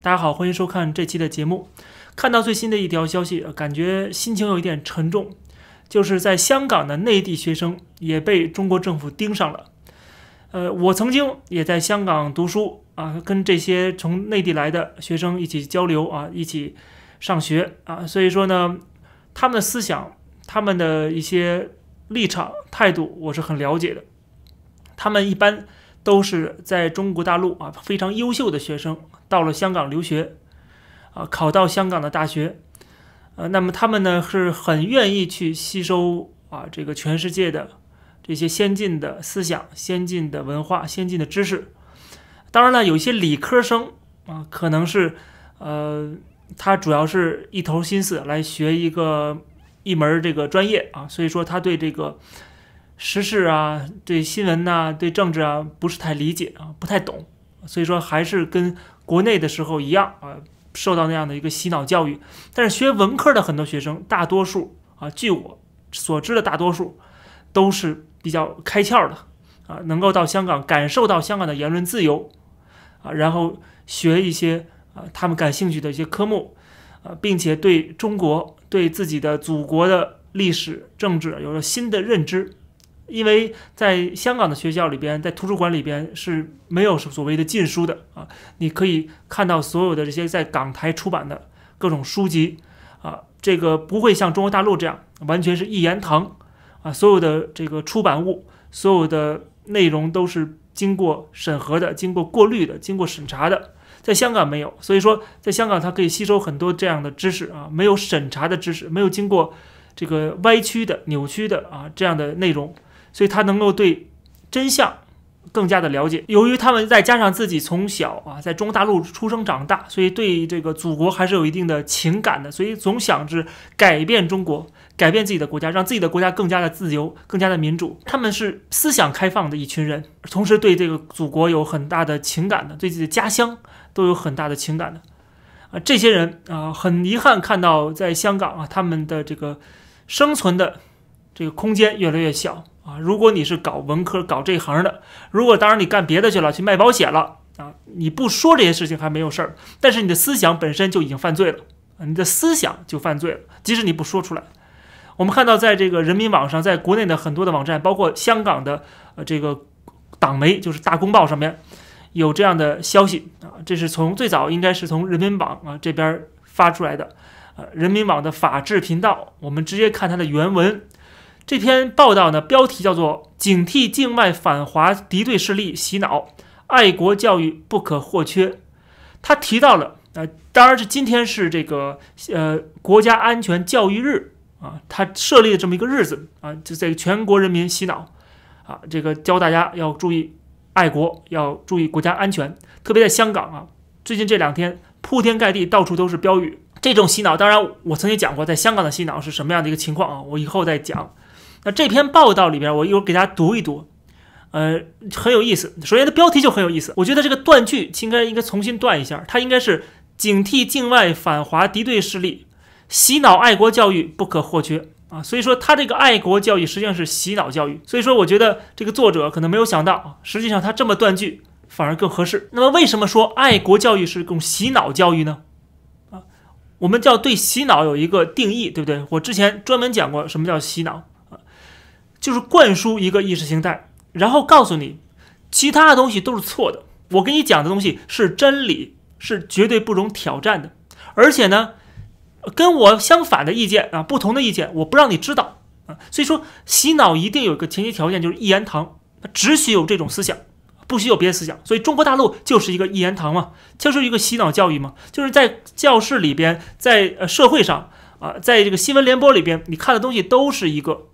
大家好，欢迎收看这期的节目。看到最新的一条消息，感觉心情有一点沉重，就是在香港的内地学生也被中国政府盯上了。呃，我曾经也在香港读书啊，跟这些从内地来的学生一起交流啊，一起上学啊，所以说呢，他们的思想、他们的一些立场、态度，我是很了解的。他们一般都是在中国大陆啊非常优秀的学生。到了香港留学，啊，考到香港的大学，呃，那么他们呢是很愿意去吸收啊这个全世界的这些先进的思想、先进的文化、先进的知识。当然了，有一些理科生啊，可能是呃，他主要是一头心思来学一个一门这个专业啊，所以说他对这个时事啊、对新闻呐、对政治啊不是太理解啊，不太懂，所以说还是跟。国内的时候一样啊，受到那样的一个洗脑教育，但是学文科的很多学生，大多数啊，据我所知的大多数都是比较开窍的啊，能够到香港感受到香港的言论自由啊，然后学一些啊他们感兴趣的一些科目啊，并且对中国、对自己的祖国的历史、政治有了新的认知。因为在香港的学校里边，在图书馆里边是没有所谓的禁书的啊，你可以看到所有的这些在港台出版的各种书籍啊，这个不会像中国大陆这样完全是一言堂啊，所有的这个出版物，所有的内容都是经过审核的、经过过滤的、经过审查的，在香港没有，所以说在香港它可以吸收很多这样的知识啊，没有审查的知识，没有经过这个歪曲的、扭曲的啊这样的内容。所以他能够对真相更加的了解。由于他们再加上自己从小啊在中国大陆出生长大，所以对这个祖国还是有一定的情感的。所以总想着改变中国，改变自己的国家，让自己的国家更加的自由，更加的民主。他们是思想开放的一群人，同时对这个祖国有很大的情感的，对自己的家乡都有很大的情感的。啊，这些人啊，很遗憾看到在香港啊，他们的这个生存的这个空间越来越小。啊，如果你是搞文科、搞这行的，如果当然你干别的去了，去卖保险了啊，你不说这些事情还没有事儿，但是你的思想本身就已经犯罪了啊，你的思想就犯罪了，即使你不说出来。我们看到在这个人民网上，在国内的很多的网站，包括香港的呃这个党媒，就是大公报上面有这样的消息啊，这是从最早应该是从人民网啊这边发出来的，呃，人民网的法制频道，我们直接看它的原文。这篇报道呢，标题叫做“警惕境外反华敌对势力洗脑，爱国教育不可或缺”。他提到了，呃，当然是今天是这个呃国家安全教育日啊，他设立的这么一个日子啊，就在全国人民洗脑啊，这个教大家要注意爱国，要注意国家安全。特别在香港啊，最近这两天铺天盖地，到处都是标语。这种洗脑，当然我曾经讲过，在香港的洗脑是什么样的一个情况啊，我以后再讲。那这篇报道里边，我一会儿给大家读一读，呃，很有意思。首先，它标题就很有意思。我觉得这个断句应该应该重新断一下，它应该是警惕境外反华敌对势力，洗脑爱国教育不可或缺啊。所以说，他这个爱国教育实际上是洗脑教育。所以说，我觉得这个作者可能没有想到，实际上他这么断句反而更合适。那么，为什么说爱国教育是一种洗脑教育呢？啊，我们叫对洗脑有一个定义，对不对？我之前专门讲过什么叫洗脑。就是灌输一个意识形态，然后告诉你，其他的东西都是错的。我给你讲的东西是真理，是绝对不容挑战的。而且呢，跟我相反的意见啊，不同的意见，我不让你知道啊。所以说，洗脑一定有一个前提条件，就是一言堂，只许有这种思想，不许有别的思想。所以中国大陆就是一个一言堂嘛，就是一个洗脑教育嘛，就是在教室里边，在呃社会上啊，在这个新闻联播里边，你看的东西都是一个。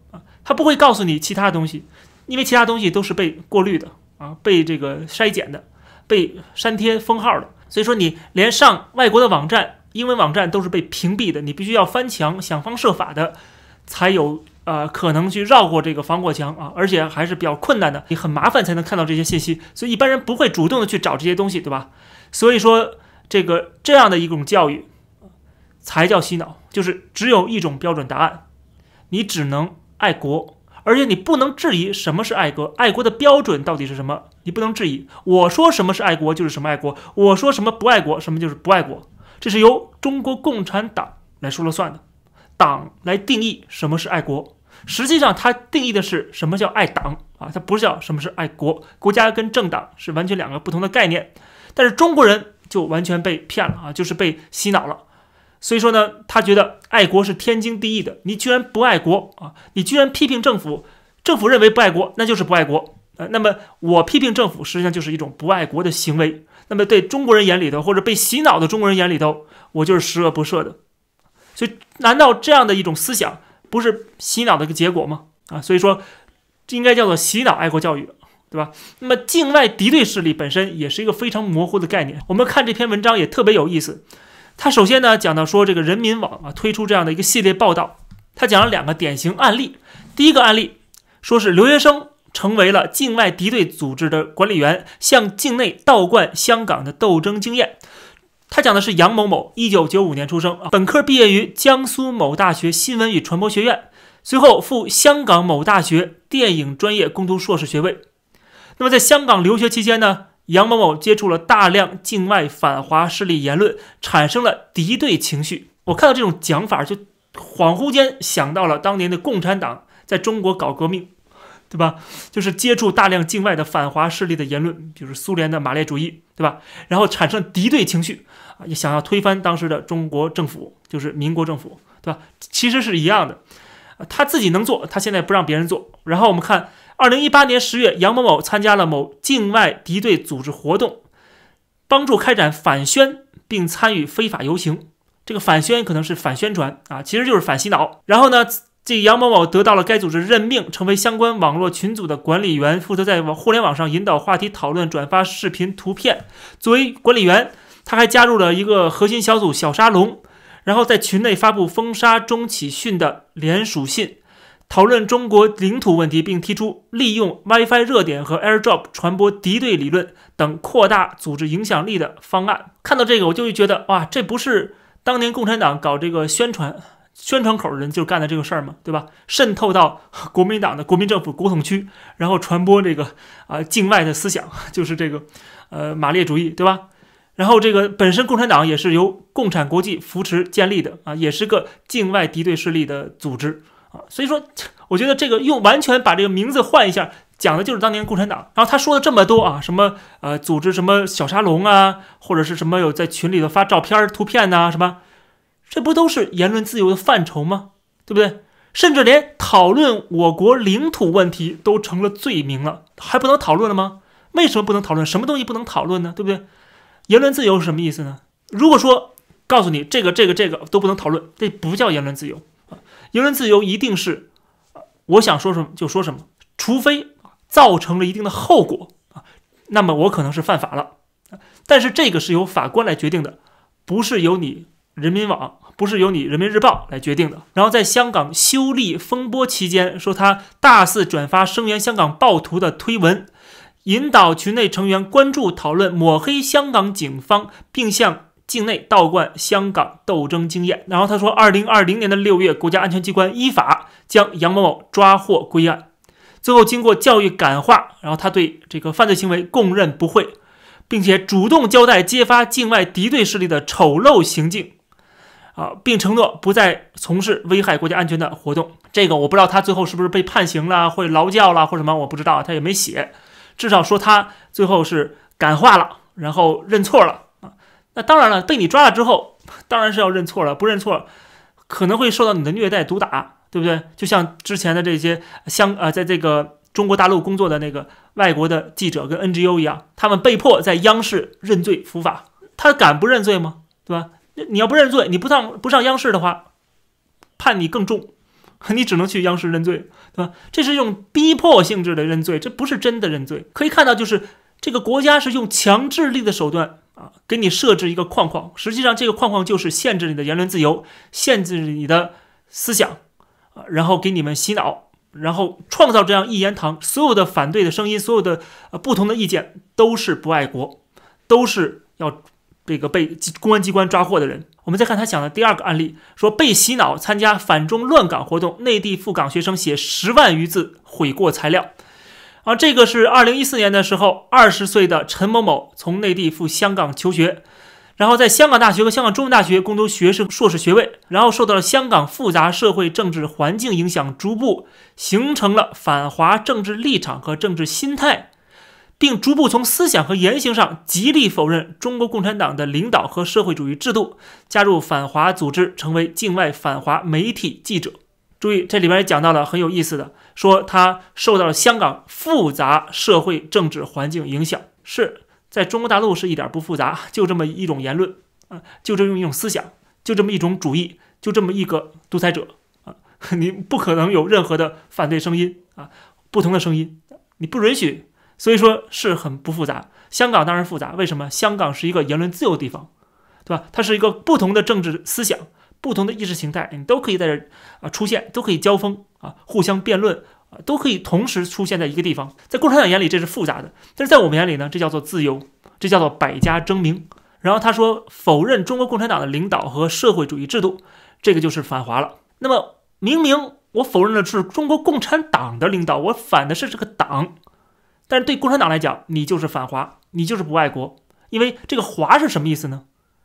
他不会告诉你其他东西，因为其他东西都是被过滤的啊，被这个筛减的，被删贴封号的。所以说，你连上外国的网站、英文网站都是被屏蔽的，你必须要翻墙，想方设法的，才有呃可能去绕过这个防火墙啊，而且还是比较困难的，你很麻烦才能看到这些信息。所以一般人不会主动的去找这些东西，对吧？所以说，这个这样的一种教育才叫洗脑，就是只有一种标准答案，你只能。爱国，而且你不能质疑什么是爱国，爱国的标准到底是什么？你不能质疑。我说什么是爱国就是什么爱国，我说什么不爱国什么就是不爱国，这是由中国共产党来说了算的，党来定义什么是爱国。实际上，它定义的是什么叫爱党啊，它不是叫什么是爱国。国家跟政党是完全两个不同的概念。但是中国人就完全被骗了啊，就是被洗脑了。所以说呢，他觉得爱国是天经地义的。你居然不爱国啊？你居然批评政府，政府认为不爱国，那就是不爱国啊。那么我批评政府，实际上就是一种不爱国的行为。那么对中国人眼里头，或者被洗脑的中国人眼里头，我就是十恶不赦的。所以，难道这样的一种思想不是洗脑的一个结果吗？啊，所以说这应该叫做洗脑爱国教育，对吧？那么境外敌对势力本身也是一个非常模糊的概念。我们看这篇文章也特别有意思。他首先呢讲到说，这个人民网啊推出这样的一个系列报道，他讲了两个典型案例。第一个案例说是留学生成为了境外敌对组织的管理员，向境内倒灌香港的斗争经验。他讲的是杨某某，一九九五年出生，本科毕业于江苏某大学新闻与传播学院，随后赴香港某大学电影专业攻读硕士学位。那么在香港留学期间呢？杨某某接触了大量境外反华势力言论，产生了敌对情绪。我看到这种讲法，就恍惚间想到了当年的共产党在中国搞革命，对吧？就是接触大量境外的反华势力的言论，比如苏联的马列主义，对吧？然后产生敌对情绪啊，也想要推翻当时的中国政府，就是民国政府，对吧？其实是一样的，他自己能做，他现在不让别人做。然后我们看。二零一八年十月，杨某某参加了某境外敌对组织活动，帮助开展反宣，并参与非法游行。这个反宣可能是反宣传啊，其实就是反洗脑。然后呢，这杨某某得到了该组织任命，成为相关网络群组的管理员，负责在网互联网上引导话题讨论、转发视频、图片。作为管理员，他还加入了一个核心小组“小沙龙”，然后在群内发布封杀钟启训的联署信。讨论中国领土问题，并提出利用 WiFi 热点和 AirDrop 传播敌对理论等扩大组织影响力的方案。看到这个，我就会觉得，哇，这不是当年共产党搞这个宣传宣传口的人就干的这个事儿吗？对吧？渗透到国民党的国民政府国统区，然后传播这个啊境外的思想，就是这个呃马列主义，对吧？然后这个本身共产党也是由共产国际扶持建立的啊，也是个境外敌对势力的组织。所以说，我觉得这个用完全把这个名字换一下，讲的就是当年共产党。然后他说了这么多啊，什么呃组织什么小沙龙啊，或者是什么有在群里头发照片、图片呐，什么，这不都是言论自由的范畴吗？对不对？甚至连讨论我国领土问题都成了罪名了，还不能讨论了吗？为什么不能讨论？什么东西不能讨论呢？对不对？言论自由是什么意思呢？如果说告诉你这个、这个、这个都不能讨论，这不叫言论自由。言论自由一定是，我想说什么就说什么，除非造成了一定的后果啊，那么我可能是犯法了。但是这个是由法官来决定的，不是由你人民网，不是由你人民日报来决定的。然后在香港修例风波期间，说他大肆转发声援香港暴徒的推文，引导群内成员关注讨论，抹黑香港警方，并向。境内倒灌香港斗争经验，然后他说，二零二零年的六月，国家安全机关依法将杨某某抓获归案，最后经过教育感化，然后他对这个犯罪行为供认不讳，并且主动交代揭发境外敌对势力的丑陋行径，啊，并承诺不再从事危害国家安全的活动。这个我不知道他最后是不是被判刑了，或劳教了，或者什么，我不知道，他也没写，至少说他最后是感化了，然后认错了。那当然了，被你抓了之后，当然是要认错了。不认错，可能会受到你的虐待、毒打，对不对？就像之前的这些香呃，在这个中国大陆工作的那个外国的记者跟 NGO 一样，他们被迫在央视认罪伏法。他敢不认罪吗？对吧？你要不认罪，你不上不上央视的话，判你更重，你只能去央视认罪，对吧？这是用逼迫性质的认罪，这不是真的认罪。可以看到，就是这个国家是用强制力的手段。啊，给你设置一个框框，实际上这个框框就是限制你的言论自由，限制你的思想，啊，然后给你们洗脑，然后创造这样一言堂，所有的反对的声音，所有的呃不同的意见都是不爱国，都是要这个被公安机关抓获的人。我们再看他讲的第二个案例，说被洗脑参加反中乱港活动，内地赴港学生写十万余字悔过材料。啊，这个是二零一四年的时候，二十岁的陈某某从内地赴香港求学，然后在香港大学和香港中文大学攻读学士、硕士学位，然后受到了香港复杂社会政治环境影响，逐步形成了反华政治立场和政治心态，并逐步从思想和言行上极力否认中国共产党的领导和社会主义制度，加入反华组织，成为境外反华媒体记者。注意，这里边也讲到了很有意思的，说他受到了香港复杂社会政治环境影响，是在中国大陆是一点不复杂，就这么一种言论啊，就这么一种思想，就这么一种主义，就这么一个独裁者啊，你不可能有任何的反对声音啊，不同的声音你不允许，所以说是很不复杂。香港当然复杂，为什么？香港是一个言论自由的地方，对吧？它是一个不同的政治思想。不同的意识形态，你都可以在这啊出现，都可以交锋啊，互相辩论啊，都可以同时出现在一个地方。在共产党眼里，这是复杂的；但是在我们眼里呢，这叫做自由，这叫做百家争鸣。然后他说，否认中国共产党的领导和社会主义制度，这个就是反华了。那么，明明我否认的是中国共产党的领导，我反的是这个党，但是对共产党来讲，你就是反华，你就是不爱国，因为这个“华”是什么意思呢？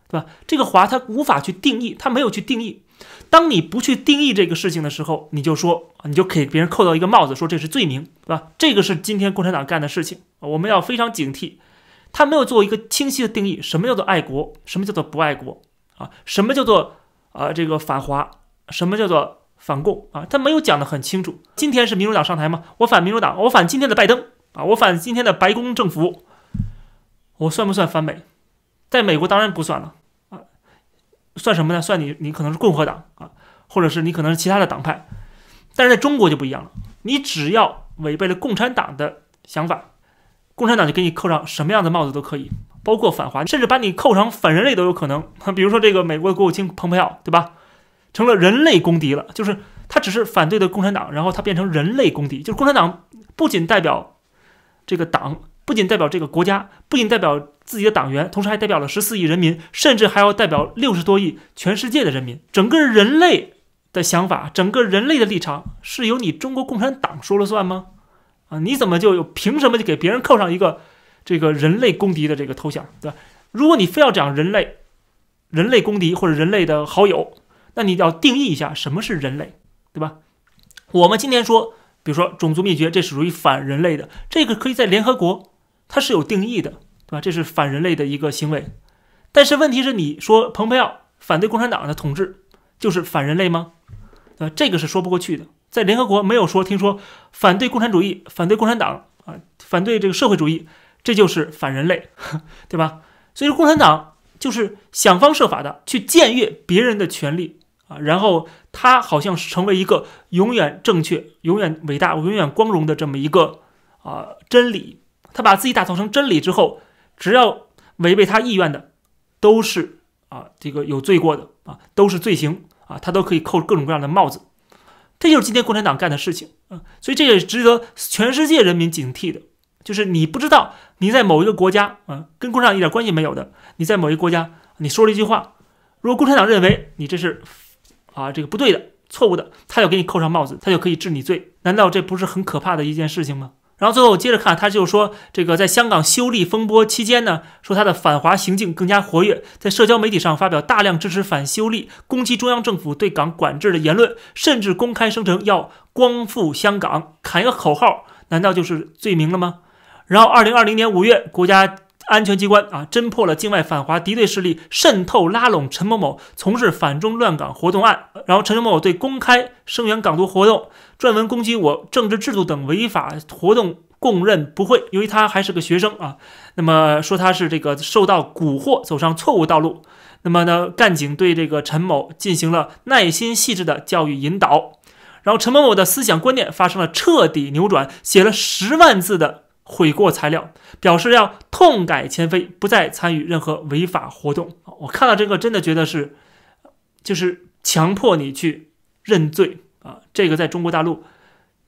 对吧？这个华它无法去定义，它没有去定义。当你不去定义这个事情的时候，你就说，你就给别人扣到一个帽子，说这是罪名，对吧？这个是今天共产党干的事情，我们要非常警惕。他没有做一个清晰的定义，什么叫做爱国，什么叫做不爱国啊？什么叫做啊这个反华，什么叫做反共啊？他没有讲得很清楚。今天是民主党上台吗？我反民主党，我反今天的拜登啊，我反今天的白宫政府，我算不算反美？在美国当然不算了。算什么呢？算你，你可能是共和党啊，或者是你可能是其他的党派，但是在中国就不一样了。你只要违背了共产党的想法，共产党就给你扣上什么样的帽子都可以，包括反华，甚至把你扣上反人类都有可能。比如说这个美国国务卿蓬佩奥，对吧？成了人类公敌了，就是他只是反对的共产党，然后他变成人类公敌，就是共产党不仅代表这个党。不仅代表这个国家，不仅代表自己的党员，同时还代表了十四亿人民，甚至还要代表六十多亿全世界的人民。整个人类的想法，整个人类的立场，是由你中国共产党说了算吗？啊，你怎么就有凭什么就给别人扣上一个这个人类公敌的这个头衔，对吧？如果你非要讲人类，人类公敌或者人类的好友，那你要定义一下什么是人类，对吧？我们今天说，比如说种族灭绝，这是属于反人类的，这个可以在联合国。它是有定义的，对吧？这是反人类的一个行为，但是问题是，你说蓬佩奥反对共产党的统治就是反人类吗？呃，这个是说不过去的。在联合国没有说，听说反对共产主义、反对共产党啊，反对这个社会主义，这就是反人类，对吧？所以说，共产党就是想方设法的去僭越别人的权利啊，然后他好像是成为一个永远正确、永远伟大、永远光荣的这么一个啊真理。他把自己打造成真理之后，只要违背他意愿的，都是啊这个有罪过的啊，都是罪行啊，他都可以扣各种各样的帽子。这就是今天共产党干的事情啊，所以这也值得全世界人民警惕的。就是你不知道你在某一个国家啊，跟共产党一点关系没有的，你在某一个国家你说了一句话，如果共产党认为你这是啊这个不对的、错误的，他要给你扣上帽子，他就可以治你罪。难道这不是很可怕的一件事情吗？然后最后接着看，他就说这个在香港修例风波期间呢，说他的反华行径更加活跃，在社交媒体上发表大量支持反修例、攻击中央政府对港管制的言论，甚至公开声称要光复香港，喊一个口号，难道就是罪名了吗？然后二零二零年五月，国家。安全机关啊，侦破了境外反华敌对势力渗透拉拢陈某某从事反中乱港活动案。然后陈某某对公开声援港独活动、撰文攻击我政治制度等违法活动供认不讳。由于他还是个学生啊，那么说他是这个受到蛊惑，走上错误道路。那么呢，干警对这个陈某进行了耐心细致的教育引导，然后陈某某的思想观念发生了彻底扭转，写了十万字的。悔过材料，表示要痛改前非，不再参与任何违法活动。我看到这个，真的觉得是，就是强迫你去认罪啊！这个在中国大陆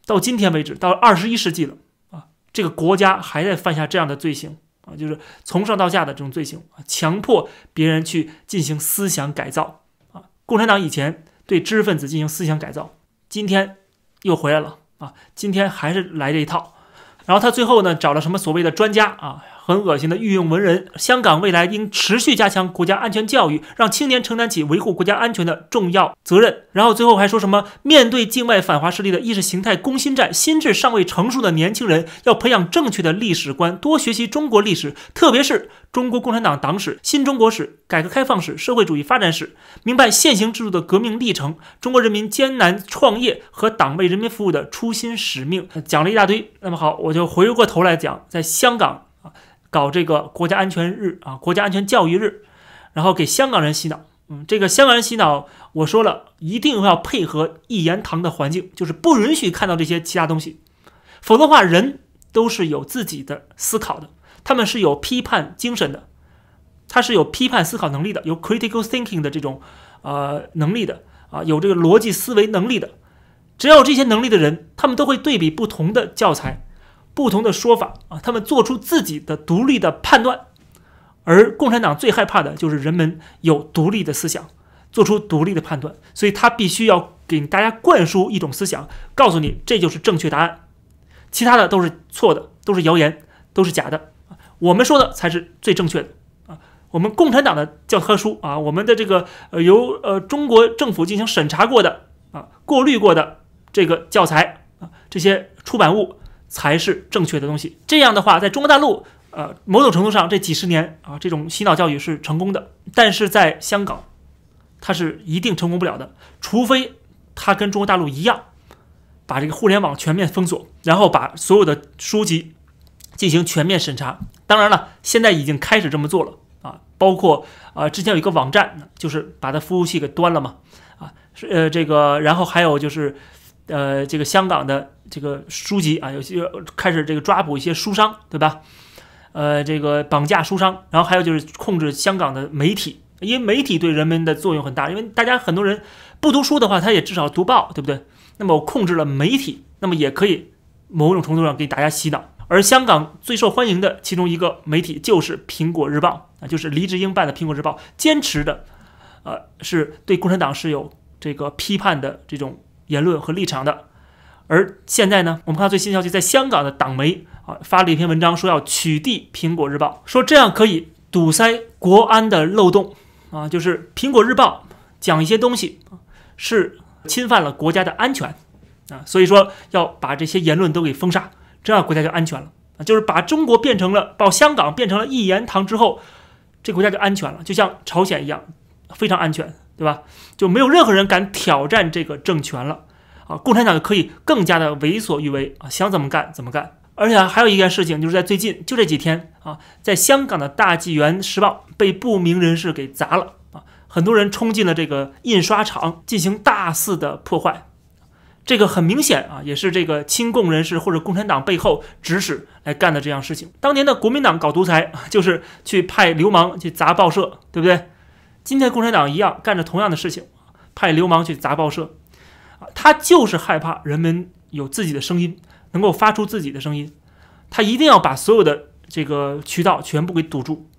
到今天为止，到二十一世纪了啊，这个国家还在犯下这样的罪行啊，就是从上到下的这种罪行啊，强迫别人去进行思想改造啊。共产党以前对知识分子进行思想改造，今天又回来了啊！今天还是来这一套。然后他最后呢找了什么所谓的专家啊，很恶心的御用文人。香港未来应持续加强国家安全教育，让青年承担起维护国家安全的重要责任。然后最后还说什么，面对境外反华势力的意识形态攻心战，心智尚未成熟的年轻人要培养正确的历史观，多学习中国历史，特别是中国共产党党史、新中国史、改革开放史、社会主义发展史，明白现行制度的革命历程，中国人民艰难创业和党为人民服务的初心使命。讲了一大堆，那么好，我就回过头来讲，在香港搞这个国家安全日啊，国家安全教育日，然后给香港人洗脑。嗯，这个香港人洗脑，我说了一定要配合一言堂的环境，就是不允许看到这些其他东西，否则的话，人都是有自己的思考的，他们是有批判精神的，他是有批判思考能力的，有 critical thinking 的这种呃能力的啊，有这个逻辑思维能力的。只要有这些能力的人，他们都会对比不同的教材、不同的说法啊，他们做出自己的独立的判断。而共产党最害怕的就是人们有独立的思想，做出独立的判断，所以他必须要给大家灌输一种思想，告诉你这就是正确答案，其他的都是错的，都是谣言，都是假的我们说的才是最正确的啊！我们共产党的教科书啊，我们的这个呃由呃中国政府进行审查过的啊，过滤过的这个教材啊，这些出版物才是正确的东西。这样的话，在中国大陆。呃，某种程度上，这几十年啊，这种洗脑教育是成功的，但是在香港，它是一定成功不了的，除非它跟中国大陆一样，把这个互联网全面封锁，然后把所有的书籍进行全面审查。当然了，现在已经开始这么做了啊，包括啊，之前有一个网站，就是把它服务器给端了嘛，啊，是呃这个，然后还有就是呃这个香港的这个书籍啊，有些开始这个抓捕一些书商，对吧？呃，这个绑架书商，然后还有就是控制香港的媒体，因为媒体对人们的作用很大，因为大家很多人不读书的话，他也至少读报，对不对？那么我控制了媒体，那么也可以某种程度上给大家洗脑。而香港最受欢迎的其中一个媒体就是《苹果日报》啊，就是黎智英办的《苹果日报》，坚持的，呃，是对共产党是有这个批判的这种言论和立场的。而现在呢，我们看最新消息，在香港的党媒啊发了一篇文章，说要取缔《苹果日报》，说这样可以堵塞国安的漏洞啊，就是《苹果日报》讲一些东西是侵犯了国家的安全啊，所以说要把这些言论都给封杀，这样国家就安全了啊，就是把中国变成了把香港变成了一言堂之后，这国家就安全了，就像朝鲜一样，非常安全，对吧？就没有任何人敢挑战这个政权了。啊，共产党就可以更加的为所欲为啊，想怎么干怎么干。而且还有一件事情，就是在最近就这几天啊，在香港的大纪元时报被不明人士给砸了啊，很多人冲进了这个印刷厂进行大肆的破坏。这个很明显啊，也是这个亲共人士或者共产党背后指使来干的这样事情。当年的国民党搞独裁，就是去派流氓去砸报社，对不对？今天共产党一样干着同样的事情，派流氓去砸报社。啊他就是害怕人们有自己的声音，能够发出自己的声音，他一定要把所有的这个渠道全部给堵住。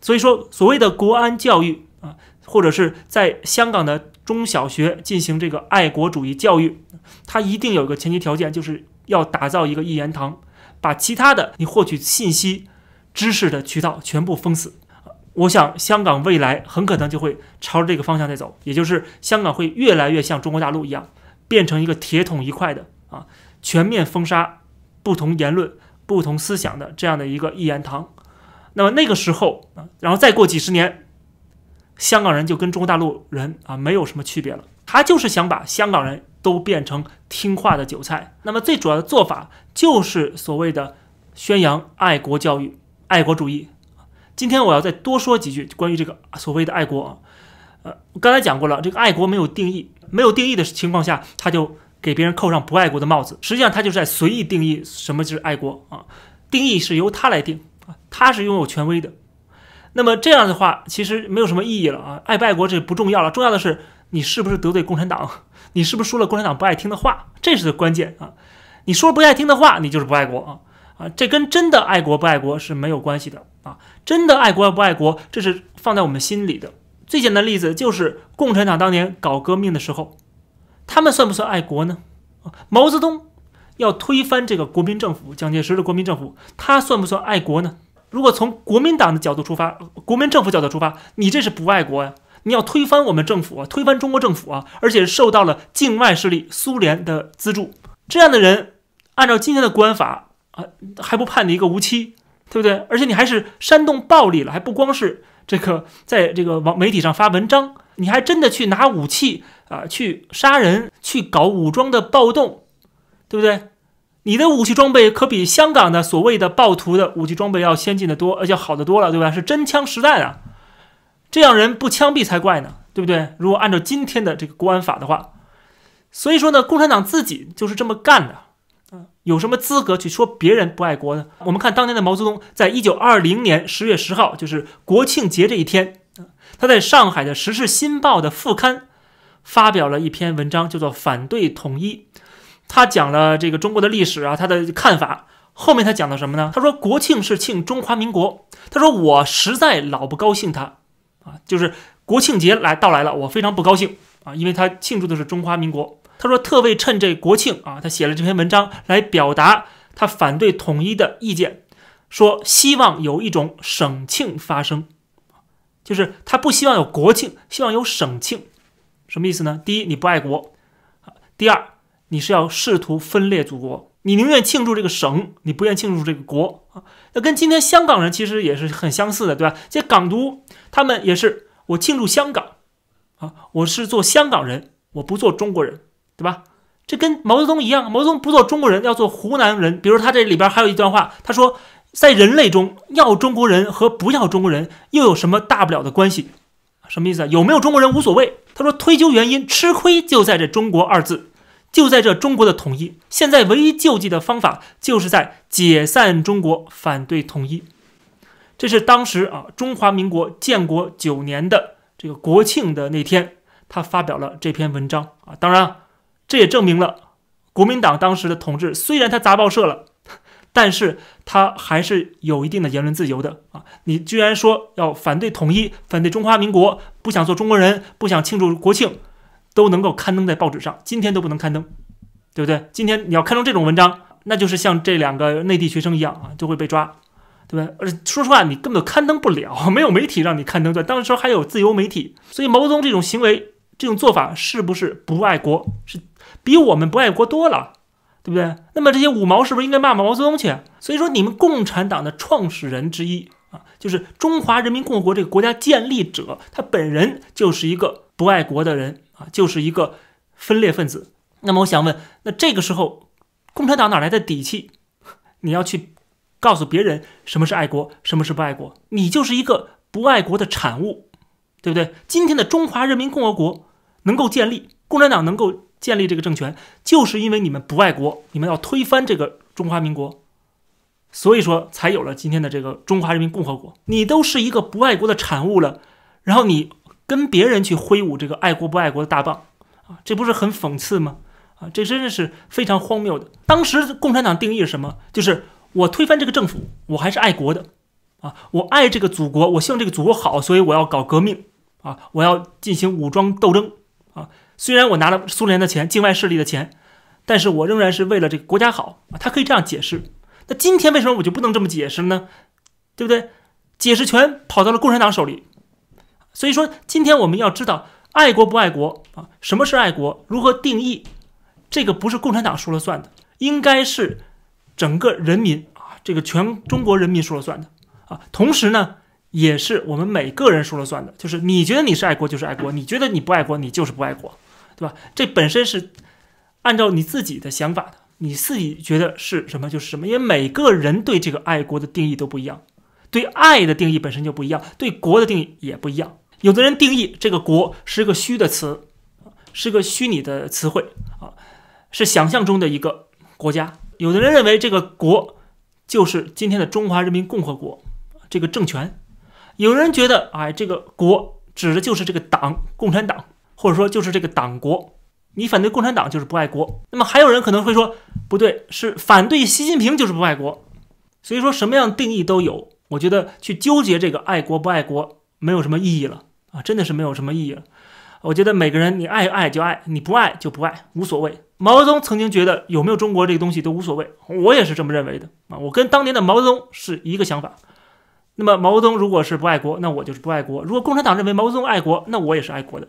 所以说，所谓的国安教育啊，或者是在香港的中小学进行这个爱国主义教育，它一定有一个前提条件，就是要打造一个一言堂，把其他的你获取信息、知识的渠道全部封死。我想，香港未来很可能就会朝着这个方向在走，也就是香港会越来越像中国大陆一样，变成一个铁桶一块的啊，全面封杀不同言论、不同思想的这样的一个一言堂。那么那个时候啊，然后再过几十年，香港人就跟中国大陆人啊没有什么区别了。他就是想把香港人都变成听话的韭菜。那么最主要的做法就是所谓的宣扬爱国教育、爱国主义。今天我要再多说几句关于这个所谓的爱国啊，呃，刚才讲过了，这个爱国没有定义，没有定义的情况下，他就给别人扣上不爱国的帽子。实际上，他就是在随意定义什么就是爱国啊，定义是由他来定啊，他是拥有权威的。那么这样的话，其实没有什么意义了啊，爱不爱国这不重要了，重要的是你是不是得罪共产党，你是不是说了共产党不爱听的话，这是关键啊。你说不爱听的话，你就是不爱国啊。啊，这跟真的爱国不爱国是没有关系的啊！真的爱国不爱国，这是放在我们心里的。最简单的例子就是共产党当年搞革命的时候，他们算不算爱国呢？毛泽东要推翻这个国民政府，蒋介石的国民政府，他算不算爱国呢？如果从国民党的角度出发，国民政府角度出发，你这是不爱国呀！你要推翻我们政府啊，推翻中国政府啊，而且受到了境外势力苏联的资助，这样的人，按照今天的国安法啊，还不判你一个无期，对不对？而且你还是煽动暴力了，还不光是这个在这个网媒体上发文章，你还真的去拿武器啊，去杀人，去搞武装的暴动，对不对？你的武器装备可比香港的所谓的暴徒的武器装备要先进的多，而且好的多了，对吧？是真枪实弹啊！这样人不枪毙才怪呢，对不对？如果按照今天的这个国安法的话，所以说呢，共产党自己就是这么干的，有什么资格去说别人不爱国呢？我们看当年的毛泽东，在一九二零年十月十号，就是国庆节这一天，他在上海的《时事新报》的副刊发表了一篇文章，叫做《反对统一》，他讲了这个中国的历史啊，他的看法。后面他讲的什么呢？他说国庆是庆中华民国，他说我实在老不高兴他。啊，就是国庆节来到来了，我非常不高兴啊，因为他庆祝的是中华民国。他说特为趁这国庆啊，他写了这篇文章来表达他反对统一的意见，说希望有一种省庆发生，就是他不希望有国庆，希望有省庆，什么意思呢？第一，你不爱国；第二，你是要试图分裂祖国，你宁愿庆祝这个省，你不愿庆祝这个国啊。那跟今天香港人其实也是很相似的，对吧？这港独。他们也是我庆祝香港，啊，我是做香港人，我不做中国人，对吧？这跟毛泽东一样，毛泽东不做中国人，要做湖南人。比如他这里边还有一段话，他说，在人类中要中国人和不要中国人又有什么大不了的关系？什么意思啊？有没有中国人无所谓。他说，推究原因，吃亏就在这“中国”二字，就在这中国的统一。现在唯一救济的方法，就是在解散中国，反对统一。这是当时啊，中华民国建国九年的这个国庆的那天，他发表了这篇文章啊。当然，这也证明了国民党当时的统治虽然他砸报社了，但是他还是有一定的言论自由的啊。你居然说要反对统一，反对中华民国，不想做中国人，不想庆祝国庆，都能够刊登在报纸上，今天都不能刊登，对不对？今天你要刊登这种文章，那就是像这两个内地学生一样啊，就会被抓。对吧？而说实话，你根本刊登不了，没有媒体让你刊登。对，当时还有自由媒体，所以毛泽东这种行为、这种做法是不是不爱国？是比我们不爱国多了，对不对？那么这些五毛是不是应该骂骂毛泽东去？所以说，你们共产党的创始人之一啊，就是中华人民共和国这个国家建立者，他本人就是一个不爱国的人啊，就是一个分裂分子。那么我想问，那这个时候，共产党哪来的底气？你要去？告诉别人什么是爱国，什么是不爱国，你就是一个不爱国的产物，对不对？今天的中华人民共和国能够建立，共产党能够建立这个政权，就是因为你们不爱国，你们要推翻这个中华民国，所以说才有了今天的这个中华人民共和国。你都是一个不爱国的产物了，然后你跟别人去挥舞这个爱国不爱国的大棒啊，这不是很讽刺吗？啊，这真的是非常荒谬的。当时共产党定义是什么？就是。我推翻这个政府，我还是爱国的，啊，我爱这个祖国，我希望这个祖国好，所以我要搞革命，啊，我要进行武装斗争，虽然我拿了苏联的钱、境外势力的钱，但是我仍然是为了这个国家好，他可以这样解释。那今天为什么我就不能这么解释呢？对不对？解释权跑到了共产党手里，所以说今天我们要知道爱国不爱国啊，什么是爱国，如何定义，这个不是共产党说了算的，应该是。整个人民啊，这个全中国人民说了算的啊，同时呢，也是我们每个人说了算的。就是你觉得你是爱国就是爱国，你觉得你不爱国你就是不爱国，对吧？这本身是按照你自己的想法的，你自己觉得是什么就是什么。因为每个人对这个爱国的定义都不一样，对爱的定义本身就不一样，对国的定义也不一样。有的人定义这个国是个虚的词，是个虚拟的词汇啊，是想象中的一个国家。有的人认为这个国就是今天的中华人民共和国这个政权，有人觉得哎，这个国指的就是这个党共产党，或者说就是这个党国。你反对共产党就是不爱国。那么还有人可能会说不对，是反对习近平就是不爱国。所以说什么样定义都有，我觉得去纠结这个爱国不爱国没有什么意义了啊，真的是没有什么意义了。我觉得每个人你爱爱就爱，你不爱就不爱，无所谓。毛泽东曾经觉得有没有中国这个东西都无所谓，我也是这么认为的啊。我跟当年的毛泽东是一个想法。那么毛泽东如果是不爱国，那我就是不爱国；如果共产党认为毛泽东爱国，那我也是爱国的。